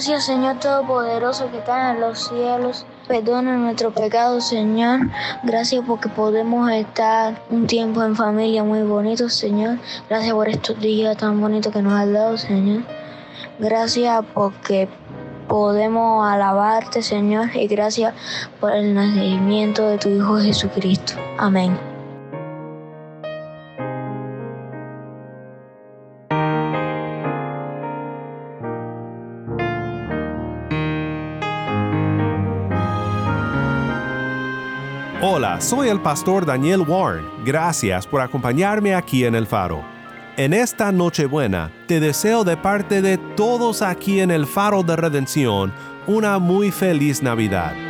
Gracias Señor Todopoderoso que está en los cielos. Perdona nuestros pecados, Señor. Gracias porque podemos estar un tiempo en familia muy bonito, Señor. Gracias por estos días tan bonitos que nos has dado, Señor. Gracias porque podemos alabarte, Señor, y gracias por el nacimiento de tu Hijo Jesucristo. Amén. Soy el pastor Daniel Warren. Gracias por acompañarme aquí en el faro. En esta Nochebuena, te deseo de parte de todos aquí en el Faro de Redención una muy feliz Navidad.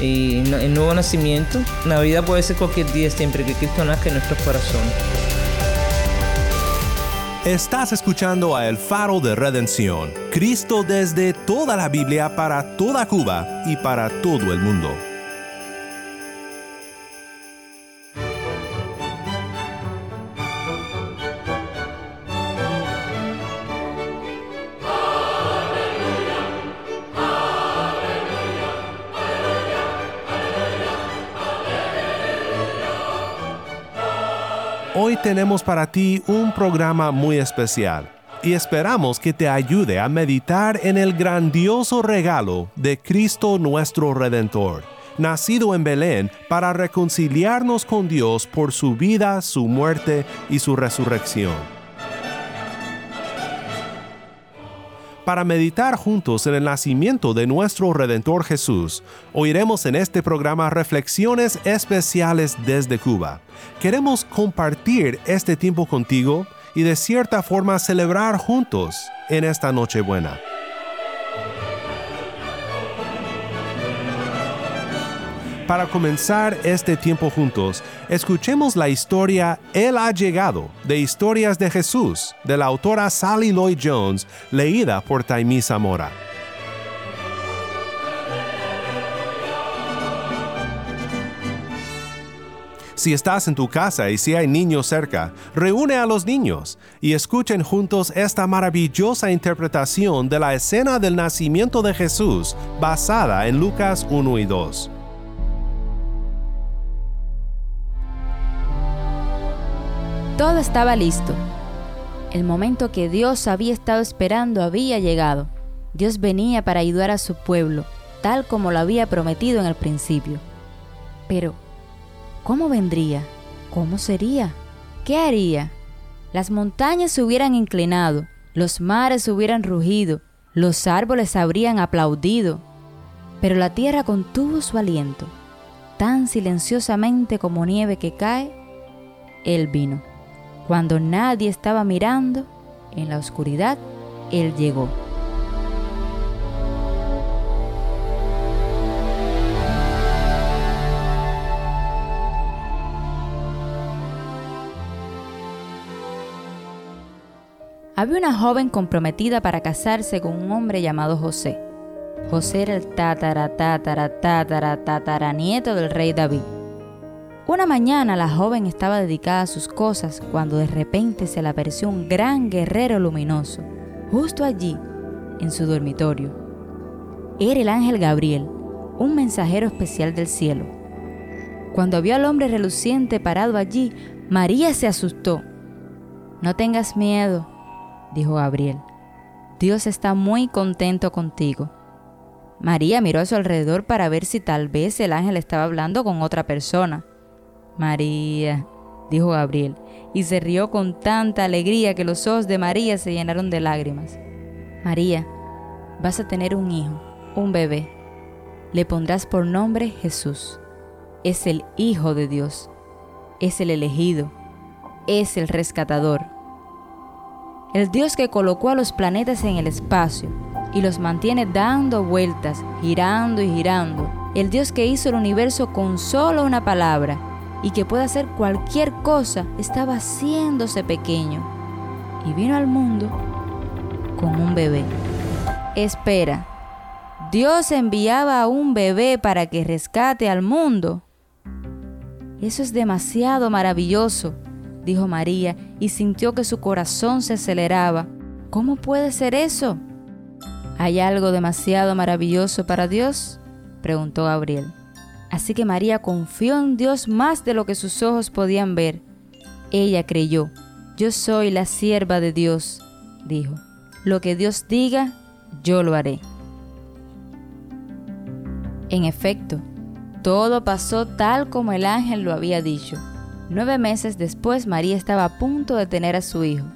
y el nuevo nacimiento. Navidad puede ser cualquier día siempre que Cristo nazca en nuestros corazones. Estás escuchando a El Faro de Redención, Cristo desde toda la Biblia para toda Cuba y para todo el mundo. Hoy tenemos para ti un programa muy especial y esperamos que te ayude a meditar en el grandioso regalo de Cristo nuestro Redentor, nacido en Belén para reconciliarnos con Dios por su vida, su muerte y su resurrección. Para meditar juntos en el nacimiento de nuestro Redentor Jesús, oiremos en este programa reflexiones especiales desde Cuba. Queremos compartir este tiempo contigo y de cierta forma celebrar juntos en esta Nochebuena. Para comenzar este tiempo juntos, escuchemos la historia Él ha llegado de Historias de Jesús de la autora Sally Lloyd Jones, leída por Taimí Zamora. Si estás en tu casa y si hay niños cerca, reúne a los niños y escuchen juntos esta maravillosa interpretación de la escena del nacimiento de Jesús basada en Lucas 1 y 2. Todo estaba listo. El momento que Dios había estado esperando había llegado. Dios venía para ayudar a su pueblo, tal como lo había prometido en el principio. Pero, ¿cómo vendría? ¿Cómo sería? ¿Qué haría? Las montañas se hubieran inclinado, los mares hubieran rugido, los árboles habrían aplaudido, pero la tierra contuvo su aliento. Tan silenciosamente como nieve que cae, Él vino. Cuando nadie estaba mirando, en la oscuridad, Él llegó. Había una joven comprometida para casarse con un hombre llamado José. José era el tatara, tatara, tatara, tataranieto del rey David. Una mañana la joven estaba dedicada a sus cosas cuando de repente se le apareció un gran guerrero luminoso, justo allí, en su dormitorio. Era el ángel Gabriel, un mensajero especial del cielo. Cuando vio al hombre reluciente parado allí, María se asustó. No tengas miedo, dijo Gabriel. Dios está muy contento contigo. María miró a su alrededor para ver si tal vez el ángel estaba hablando con otra persona. María, dijo Gabriel, y se rió con tanta alegría que los ojos de María se llenaron de lágrimas. María, vas a tener un hijo, un bebé. Le pondrás por nombre Jesús. Es el Hijo de Dios. Es el elegido. Es el rescatador. El Dios que colocó a los planetas en el espacio y los mantiene dando vueltas, girando y girando. El Dios que hizo el universo con solo una palabra y que puede hacer cualquier cosa, estaba haciéndose pequeño y vino al mundo con un bebé. Espera, Dios enviaba a un bebé para que rescate al mundo. Eso es demasiado maravilloso, dijo María, y sintió que su corazón se aceleraba. ¿Cómo puede ser eso? ¿Hay algo demasiado maravilloso para Dios? preguntó Gabriel. Así que María confió en Dios más de lo que sus ojos podían ver. Ella creyó, yo soy la sierva de Dios, dijo. Lo que Dios diga, yo lo haré. En efecto, todo pasó tal como el ángel lo había dicho. Nueve meses después María estaba a punto de tener a su hijo.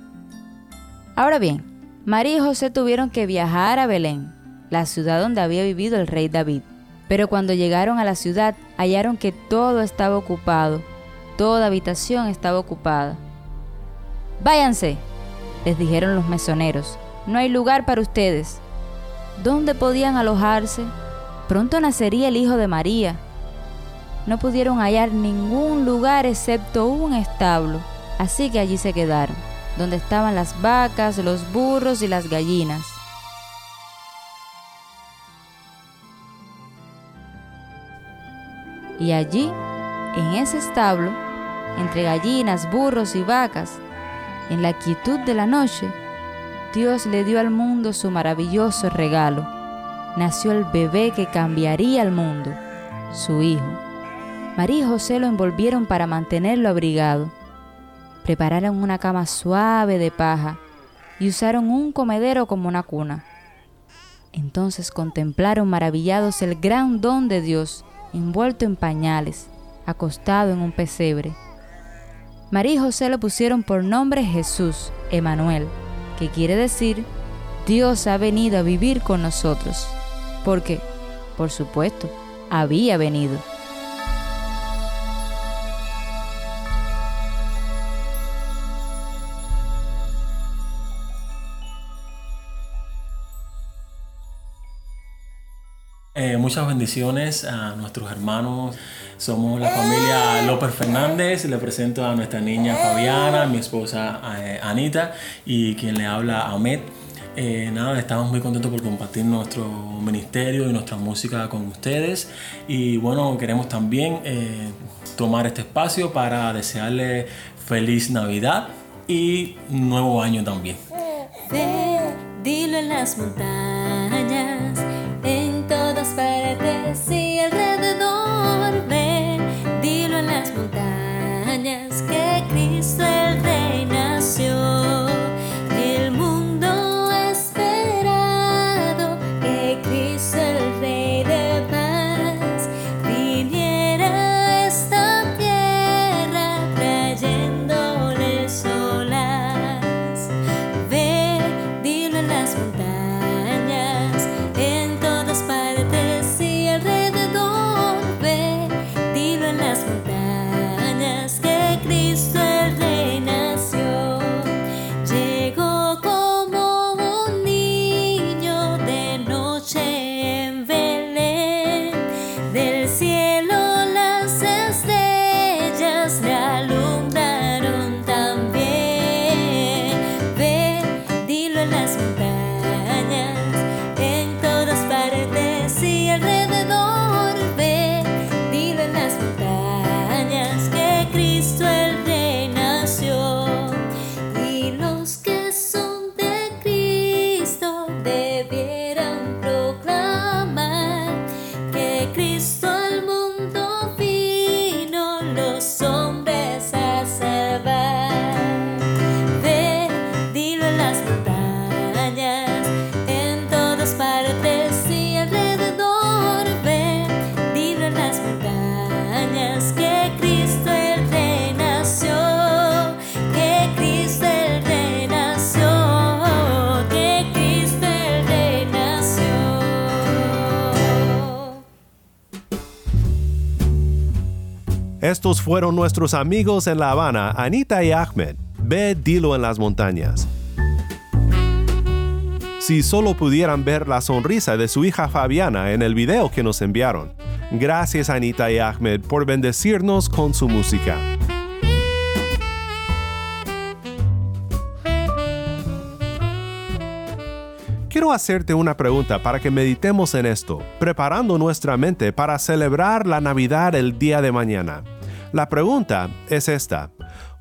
Ahora bien, María y José tuvieron que viajar a Belén, la ciudad donde había vivido el rey David. Pero cuando llegaron a la ciudad hallaron que todo estaba ocupado, toda habitación estaba ocupada. Váyanse, les dijeron los mesoneros, no hay lugar para ustedes. ¿Dónde podían alojarse? Pronto nacería el hijo de María. No pudieron hallar ningún lugar excepto un establo, así que allí se quedaron, donde estaban las vacas, los burros y las gallinas. Y allí, en ese establo, entre gallinas, burros y vacas, en la quietud de la noche, Dios le dio al mundo su maravilloso regalo. Nació el bebé que cambiaría el mundo, su hijo. María y José lo envolvieron para mantenerlo abrigado. Prepararon una cama suave de paja y usaron un comedero como una cuna. Entonces contemplaron maravillados el gran don de Dios envuelto en pañales, acostado en un pesebre. María y José le pusieron por nombre Jesús, Emanuel, que quiere decir Dios ha venido a vivir con nosotros, porque, por supuesto, había venido. Muchas bendiciones a nuestros hermanos. Somos la familia López Fernández. Le presento a nuestra niña Fabiana, mi esposa eh, Anita y quien le habla Ahmed. Eh, nada, estamos muy contentos por compartir nuestro ministerio y nuestra música con ustedes. Y bueno, queremos también tomar este espacio para desearle feliz Navidad y nuevo año también. dilo en las montañas fueron nuestros amigos en La Habana, Anita y Ahmed. Ve, dilo en las montañas. Si solo pudieran ver la sonrisa de su hija Fabiana en el video que nos enviaron. Gracias Anita y Ahmed por bendecirnos con su música. Quiero hacerte una pregunta para que meditemos en esto, preparando nuestra mente para celebrar la Navidad el día de mañana. La pregunta es esta.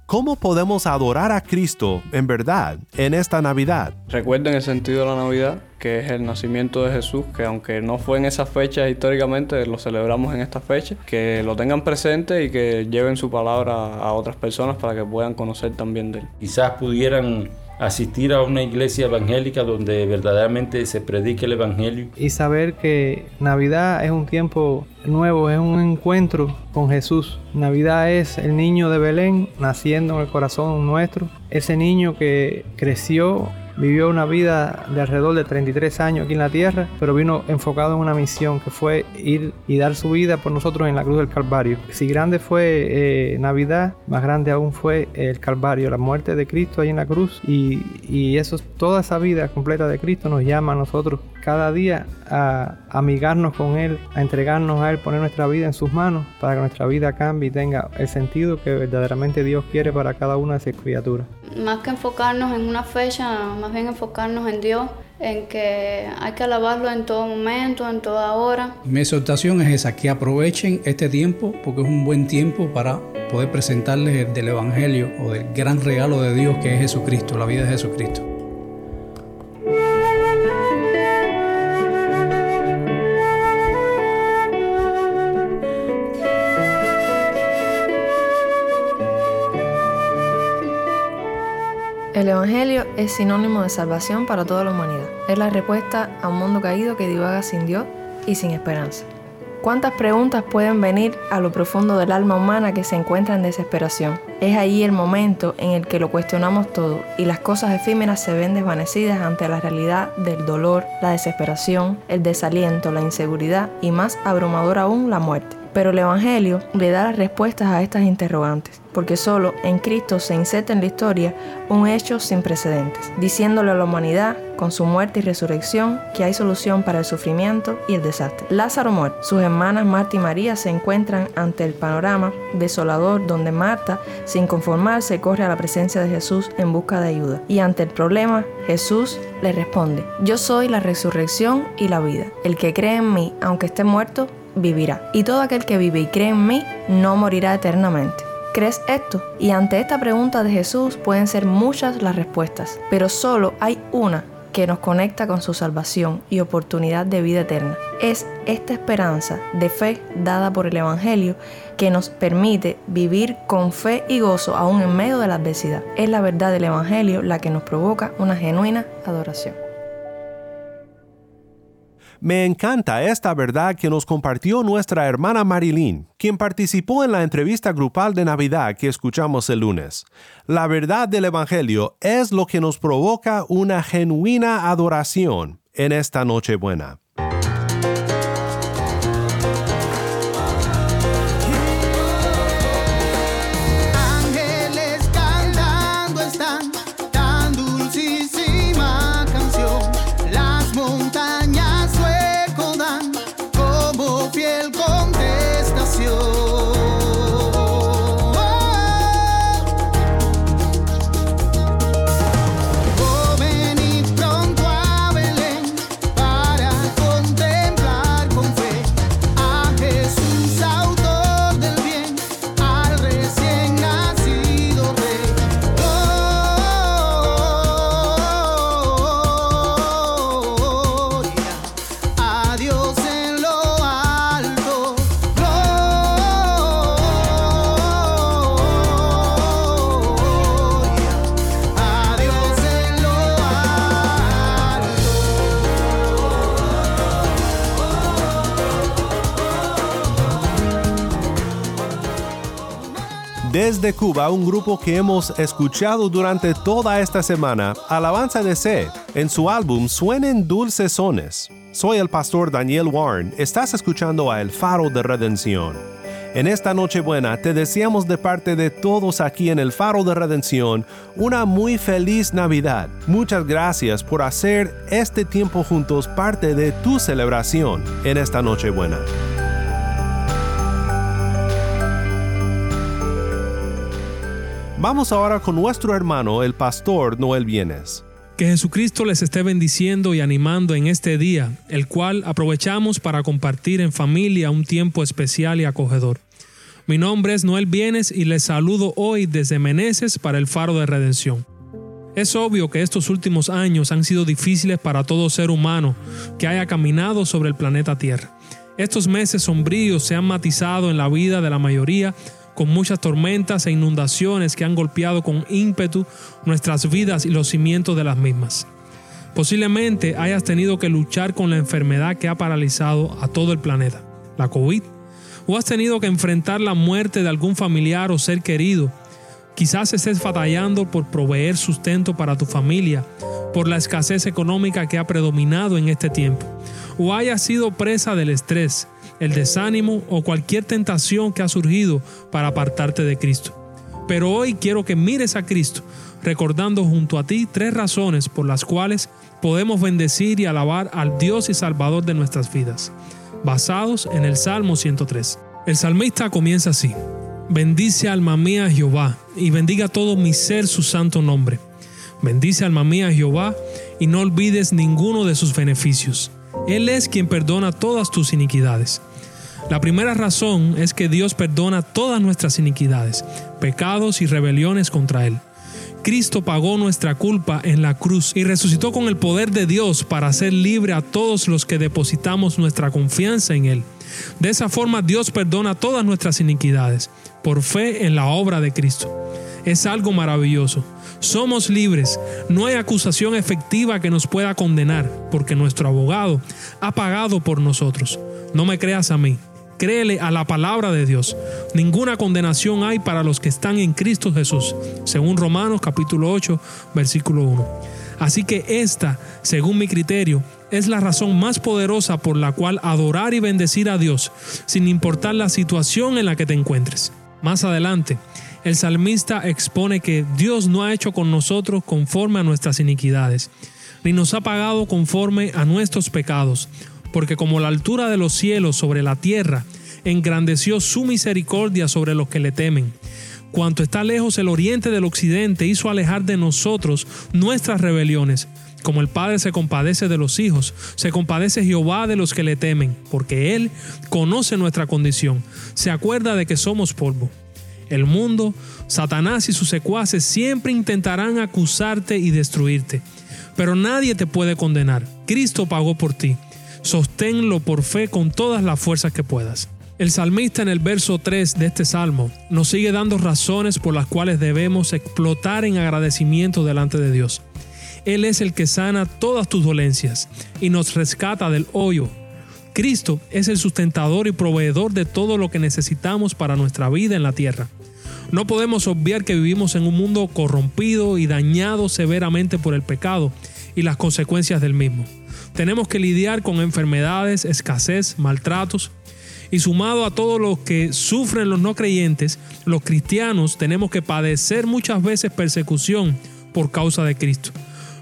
¿Cómo podemos adorar a Cristo en verdad en esta Navidad? Recuerden el sentido de la Navidad, que es el nacimiento de Jesús, que aunque no fue en esa fecha históricamente, lo celebramos en esta fecha, que lo tengan presente y que lleven su palabra a otras personas para que puedan conocer también de él. Quizás pudieran asistir a una iglesia evangélica donde verdaderamente se predique el evangelio. Y saber que Navidad es un tiempo nuevo, es un encuentro con Jesús. Navidad es el niño de Belén naciendo en el corazón nuestro, ese niño que creció Vivió una vida de alrededor de 33 años aquí en la tierra, pero vino enfocado en una misión que fue ir y dar su vida por nosotros en la cruz del Calvario. Si grande fue eh, Navidad, más grande aún fue el Calvario, la muerte de Cristo ahí en la cruz. Y, y eso, toda esa vida completa de Cristo nos llama a nosotros cada día a amigarnos con Él, a entregarnos a Él, poner nuestra vida en sus manos para que nuestra vida cambie y tenga el sentido que verdaderamente Dios quiere para cada una de sus criaturas. Más que enfocarnos en una fecha, más bien enfocarnos en Dios, en que hay que alabarlo en todo momento, en toda hora. Mi exhortación es esa, que aprovechen este tiempo porque es un buen tiempo para poder presentarles del Evangelio o del gran regalo de Dios que es Jesucristo, la vida de Jesucristo. El Evangelio es sinónimo de salvación para toda la humanidad. Es la respuesta a un mundo caído que divaga sin Dios y sin esperanza. ¿Cuántas preguntas pueden venir a lo profundo del alma humana que se encuentra en desesperación? Es ahí el momento en el que lo cuestionamos todo y las cosas efímeras se ven desvanecidas ante la realidad del dolor, la desesperación, el desaliento, la inseguridad y más abrumador aún la muerte. Pero el Evangelio le da las respuestas a estas interrogantes, porque solo en Cristo se inserta en la historia un hecho sin precedentes, diciéndole a la humanidad, con su muerte y resurrección, que hay solución para el sufrimiento y el desastre. Lázaro muere, sus hermanas Marta y María se encuentran ante el panorama desolador donde Marta, sin conformarse, corre a la presencia de Jesús en busca de ayuda. Y ante el problema, Jesús le responde, yo soy la resurrección y la vida. El que cree en mí, aunque esté muerto, vivirá. Y todo aquel que vive y cree en mí no morirá eternamente. ¿Crees esto? Y ante esta pregunta de Jesús pueden ser muchas las respuestas, pero solo hay una que nos conecta con su salvación y oportunidad de vida eterna. Es esta esperanza de fe dada por el Evangelio que nos permite vivir con fe y gozo aún en medio de la adversidad. Es la verdad del Evangelio la que nos provoca una genuina adoración. Me encanta esta verdad que nos compartió nuestra hermana Marilyn, quien participó en la entrevista grupal de Navidad que escuchamos el lunes. La verdad del Evangelio es lo que nos provoca una genuina adoración en esta Nochebuena. Desde Cuba, un grupo que hemos escuchado durante toda esta semana, Alabanza de C, en su álbum Suenen Dulces Sones. Soy el pastor Daniel Warren, estás escuchando a El Faro de Redención. En esta Nochebuena te deseamos de parte de todos aquí en el Faro de Redención una muy feliz Navidad. Muchas gracias por hacer este tiempo juntos parte de tu celebración en esta Nochebuena. Vamos ahora con nuestro hermano el pastor Noel Bienes. Que Jesucristo les esté bendiciendo y animando en este día, el cual aprovechamos para compartir en familia un tiempo especial y acogedor. Mi nombre es Noel Bienes y les saludo hoy desde Meneses para el Faro de Redención. Es obvio que estos últimos años han sido difíciles para todo ser humano que haya caminado sobre el planeta Tierra. Estos meses sombríos se han matizado en la vida de la mayoría con muchas tormentas e inundaciones que han golpeado con ímpetu nuestras vidas y los cimientos de las mismas. Posiblemente hayas tenido que luchar con la enfermedad que ha paralizado a todo el planeta, la COVID, o has tenido que enfrentar la muerte de algún familiar o ser querido. Quizás estés batallando por proveer sustento para tu familia, por la escasez económica que ha predominado en este tiempo, o hayas sido presa del estrés, el desánimo o cualquier tentación que ha surgido para apartarte de Cristo. Pero hoy quiero que mires a Cristo, recordando junto a ti tres razones por las cuales podemos bendecir y alabar al Dios y Salvador de nuestras vidas, basados en el Salmo 103. El salmista comienza así. Bendice alma mía Jehová, y bendiga todo mi ser su santo nombre. Bendice alma mía Jehová, y no olvides ninguno de sus beneficios. Él es quien perdona todas tus iniquidades. La primera razón es que Dios perdona todas nuestras iniquidades, pecados y rebeliones contra Él. Cristo pagó nuestra culpa en la cruz y resucitó con el poder de Dios para hacer libre a todos los que depositamos nuestra confianza en Él. De esa forma Dios perdona todas nuestras iniquidades, por fe en la obra de Cristo. Es algo maravilloso. Somos libres. No hay acusación efectiva que nos pueda condenar, porque nuestro abogado ha pagado por nosotros. No me creas a mí. Créele a la palabra de Dios. Ninguna condenación hay para los que están en Cristo Jesús, según Romanos capítulo 8, versículo 1. Así que esta, según mi criterio, es la razón más poderosa por la cual adorar y bendecir a Dios, sin importar la situación en la que te encuentres. Más adelante, el salmista expone que Dios no ha hecho con nosotros conforme a nuestras iniquidades, ni nos ha pagado conforme a nuestros pecados, porque como la altura de los cielos sobre la tierra, engrandeció su misericordia sobre los que le temen. Cuanto está lejos el oriente del occidente, hizo alejar de nosotros nuestras rebeliones. Como el Padre se compadece de los hijos, se compadece Jehová de los que le temen, porque Él conoce nuestra condición, se acuerda de que somos polvo. El mundo, Satanás y sus secuaces siempre intentarán acusarte y destruirte, pero nadie te puede condenar. Cristo pagó por ti. Sosténlo por fe con todas las fuerzas que puedas. El salmista en el verso 3 de este salmo nos sigue dando razones por las cuales debemos explotar en agradecimiento delante de Dios. Él es el que sana todas tus dolencias y nos rescata del hoyo. Cristo es el sustentador y proveedor de todo lo que necesitamos para nuestra vida en la tierra. No podemos obviar que vivimos en un mundo corrompido y dañado severamente por el pecado y las consecuencias del mismo. Tenemos que lidiar con enfermedades, escasez, maltratos, y sumado a todo lo que sufren los no creyentes, los cristianos tenemos que padecer muchas veces persecución por causa de Cristo.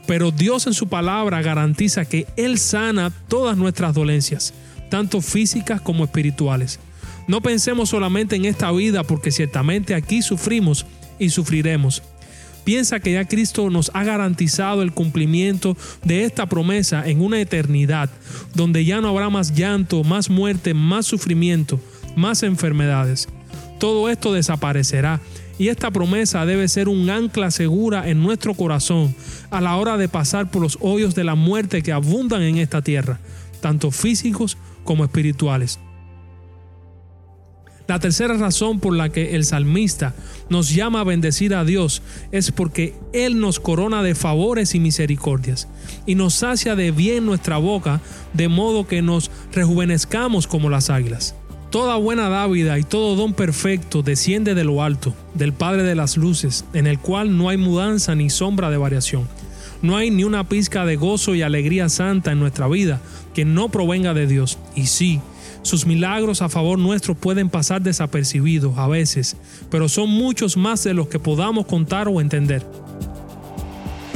Pero Dios en su palabra garantiza que Él sana todas nuestras dolencias, tanto físicas como espirituales. No pensemos solamente en esta vida porque ciertamente aquí sufrimos y sufriremos. Piensa que ya Cristo nos ha garantizado el cumplimiento de esta promesa en una eternidad, donde ya no habrá más llanto, más muerte, más sufrimiento, más enfermedades. Todo esto desaparecerá y esta promesa debe ser un ancla segura en nuestro corazón a la hora de pasar por los hoyos de la muerte que abundan en esta tierra, tanto físicos como espirituales. La tercera razón por la que el salmista nos llama a bendecir a Dios es porque Él nos corona de favores y misericordias y nos sacia de bien nuestra boca de modo que nos rejuvenezcamos como las águilas. Toda buena dávida y todo don perfecto desciende de lo alto, del Padre de las Luces, en el cual no hay mudanza ni sombra de variación. No hay ni una pizca de gozo y alegría santa en nuestra vida que no provenga de Dios. Y sí, Sus milagros a favor nuestro pueden pasar desapercibidos a veces, pero son muchos más de los que podamos contar o entender.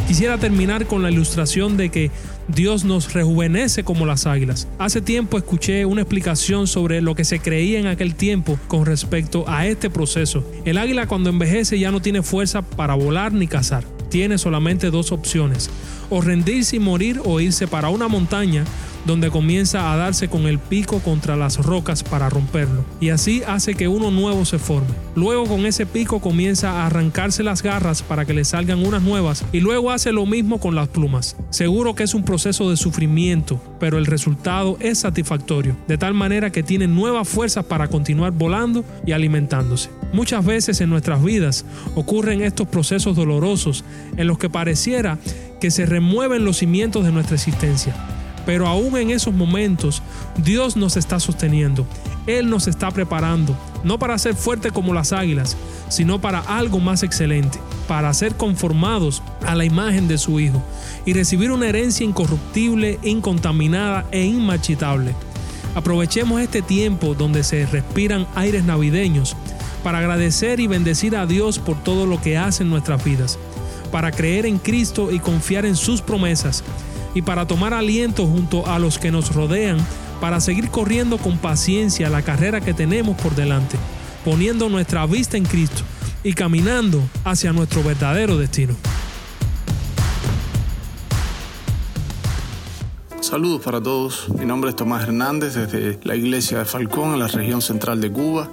Quisiera terminar con la ilustración de que Dios nos rejuvenece como las águilas. Hace tiempo escuché una explicación sobre lo que se creía en aquel tiempo con respecto a este proceso. El águila cuando envejece ya no tiene fuerza para volar ni cazar. Tiene solamente dos opciones, o rendirse y morir o irse para una montaña donde comienza a darse con el pico contra las rocas para romperlo, y así hace que uno nuevo se forme. Luego con ese pico comienza a arrancarse las garras para que le salgan unas nuevas, y luego hace lo mismo con las plumas. Seguro que es un proceso de sufrimiento, pero el resultado es satisfactorio, de tal manera que tiene nuevas fuerzas para continuar volando y alimentándose. Muchas veces en nuestras vidas ocurren estos procesos dolorosos en los que pareciera que se remueven los cimientos de nuestra existencia. Pero aún en esos momentos, Dios nos está sosteniendo. Él nos está preparando, no para ser fuertes como las águilas, sino para algo más excelente, para ser conformados a la imagen de su Hijo y recibir una herencia incorruptible, incontaminada e inmarchitable. Aprovechemos este tiempo donde se respiran aires navideños para agradecer y bendecir a Dios por todo lo que hace en nuestras vidas, para creer en Cristo y confiar en sus promesas y para tomar aliento junto a los que nos rodean para seguir corriendo con paciencia la carrera que tenemos por delante, poniendo nuestra vista en Cristo y caminando hacia nuestro verdadero destino. Saludos para todos, mi nombre es Tomás Hernández desde la iglesia de Falcón en la región central de Cuba.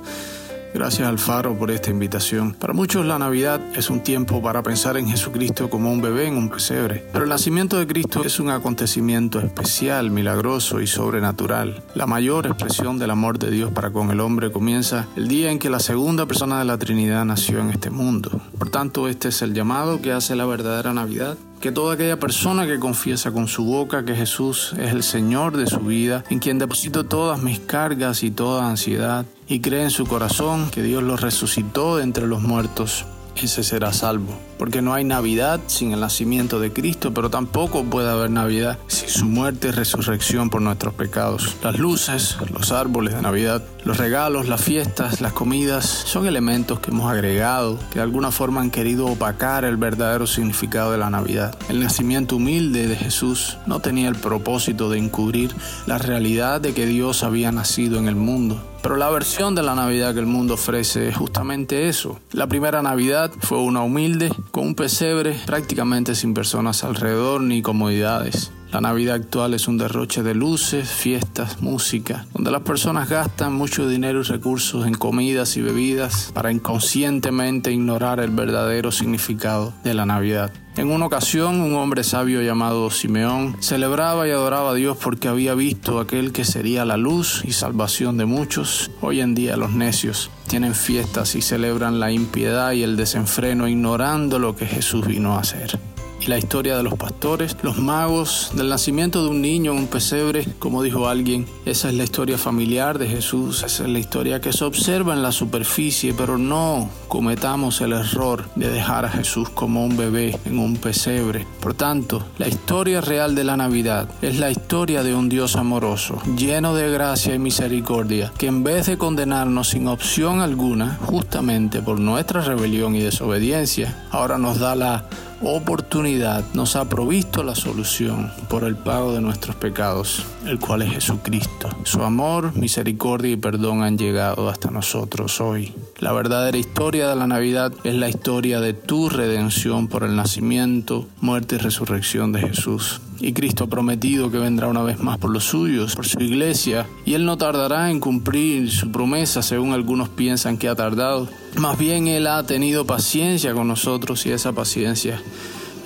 Gracias al Faro por esta invitación. Para muchos la Navidad es un tiempo para pensar en Jesucristo como un bebé en un pesebre, pero el nacimiento de Cristo es un acontecimiento especial, milagroso y sobrenatural. La mayor expresión del amor de Dios para con el hombre comienza el día en que la segunda persona de la Trinidad nació en este mundo. Por tanto, este es el llamado que hace la verdadera Navidad que toda aquella persona que confiesa con su boca que Jesús es el Señor de su vida, en quien deposito todas mis cargas y toda ansiedad, y cree en su corazón que Dios lo resucitó de entre los muertos, ese será salvo. Porque no hay Navidad sin el nacimiento de Cristo, pero tampoco puede haber Navidad sin su muerte y resurrección por nuestros pecados. Las luces, los árboles de Navidad, los regalos, las fiestas, las comidas, son elementos que hemos agregado, que de alguna forma han querido opacar el verdadero significado de la Navidad. El nacimiento humilde de Jesús no tenía el propósito de encubrir la realidad de que Dios había nacido en el mundo. Pero la versión de la Navidad que el mundo ofrece es justamente eso. La primera Navidad fue una humilde, con un pesebre prácticamente sin personas alrededor ni comodidades. La Navidad actual es un derroche de luces, fiestas, música, donde las personas gastan mucho dinero y recursos en comidas y bebidas para inconscientemente ignorar el verdadero significado de la Navidad. En una ocasión, un hombre sabio llamado Simeón celebraba y adoraba a Dios porque había visto aquel que sería la luz y salvación de muchos. Hoy en día los necios tienen fiestas y celebran la impiedad y el desenfreno ignorando lo que Jesús vino a hacer y la historia de los pastores, los magos, del nacimiento de un niño en un pesebre, como dijo alguien, esa es la historia familiar de Jesús, esa es la historia que se observa en la superficie, pero no cometamos el error de dejar a Jesús como un bebé en un pesebre. Por tanto, la historia real de la Navidad es la historia de un Dios amoroso, lleno de gracia y misericordia, que en vez de condenarnos sin opción alguna, justamente por nuestra rebelión y desobediencia, ahora nos da la oportunidad nos ha provisto la solución por el pago de nuestros pecados, el cual es Jesucristo. Su amor, misericordia y perdón han llegado hasta nosotros hoy. La verdadera historia de la Navidad es la historia de tu redención por el nacimiento, muerte y resurrección de Jesús. Y Cristo ha prometido que vendrá una vez más por los suyos, por su iglesia, y Él no tardará en cumplir su promesa según algunos piensan que ha tardado. Más bien Él ha tenido paciencia con nosotros y esa paciencia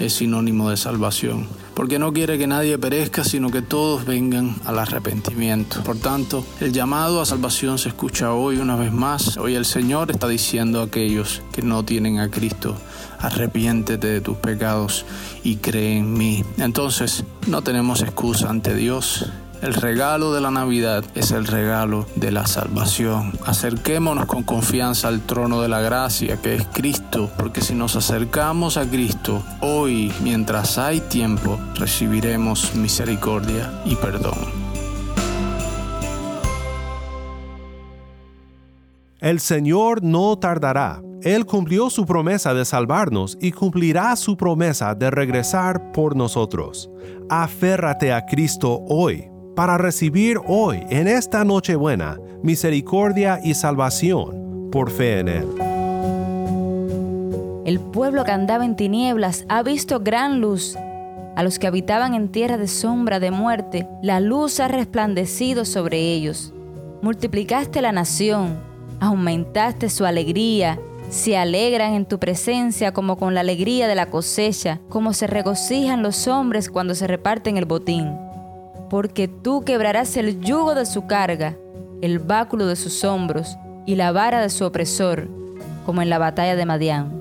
es sinónimo de salvación, porque no quiere que nadie perezca, sino que todos vengan al arrepentimiento. Por tanto, el llamado a salvación se escucha hoy una vez más. Hoy el Señor está diciendo a aquellos que no tienen a Cristo, arrepiéntete de tus pecados y cree en mí. Entonces, no tenemos excusa ante Dios el regalo de la Navidad es el regalo de la salvación. Acerquémonos con confianza al trono de la gracia que es Cristo, porque si nos acercamos a Cristo hoy, mientras hay tiempo, recibiremos misericordia y perdón. El Señor no tardará. Él cumplió su promesa de salvarnos y cumplirá su promesa de regresar por nosotros. Aférrate a Cristo hoy para recibir hoy, en esta Nochebuena, misericordia y salvación por fe en Él. El pueblo que andaba en tinieblas ha visto gran luz. A los que habitaban en tierra de sombra de muerte, la luz ha resplandecido sobre ellos. Multiplicaste la nación, aumentaste su alegría, se alegran en tu presencia como con la alegría de la cosecha, como se regocijan los hombres cuando se reparten el botín. Porque tú quebrarás el yugo de su carga, el báculo de sus hombros y la vara de su opresor, como en la batalla de Madián.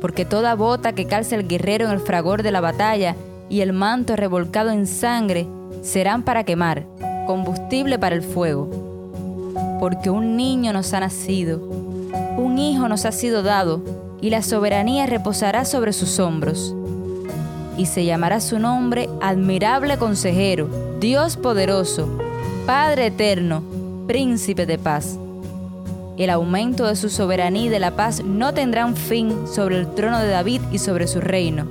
Porque toda bota que calce el guerrero en el fragor de la batalla y el manto revolcado en sangre serán para quemar, combustible para el fuego. Porque un niño nos ha nacido, un hijo nos ha sido dado, y la soberanía reposará sobre sus hombros. Y se llamará su nombre admirable consejero, Dios poderoso, Padre eterno, príncipe de paz. El aumento de su soberanía y de la paz no tendrán fin sobre el trono de David y sobre su reino,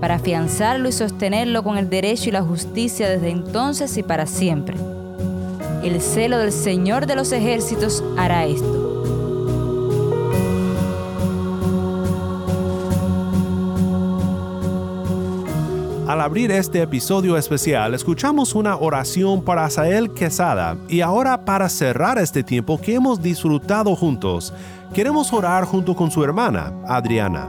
para afianzarlo y sostenerlo con el derecho y la justicia desde entonces y para siempre. El celo del Señor de los ejércitos hará esto. Al abrir este episodio especial, escuchamos una oración para Asael Quesada y ahora para cerrar este tiempo que hemos disfrutado juntos, queremos orar junto con su hermana, Adriana.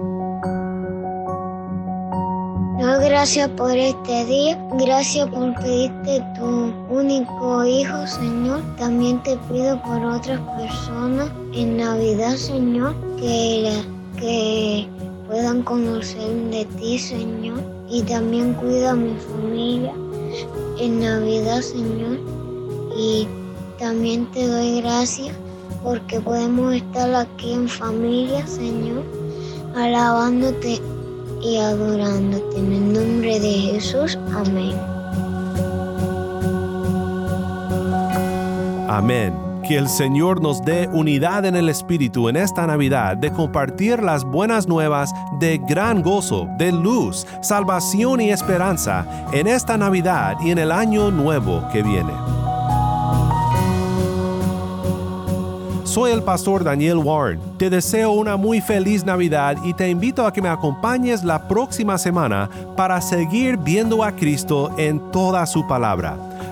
Gracias por este día. Gracias por pedirte tu único hijo, Señor. También te pido por otras personas en Navidad, Señor, que, que puedan conocer de ti, Señor. Y también cuida a mi familia en Navidad, Señor. Y también te doy gracias porque podemos estar aquí en familia, Señor, alabándote y adorándote. En el nombre de Jesús, amén. Amén. Que el Señor nos dé unidad en el Espíritu en esta Navidad de compartir las buenas nuevas de gran gozo, de luz, salvación y esperanza en esta Navidad y en el año nuevo que viene. Soy el pastor Daniel Warren. Te deseo una muy feliz Navidad y te invito a que me acompañes la próxima semana para seguir viendo a Cristo en toda su palabra.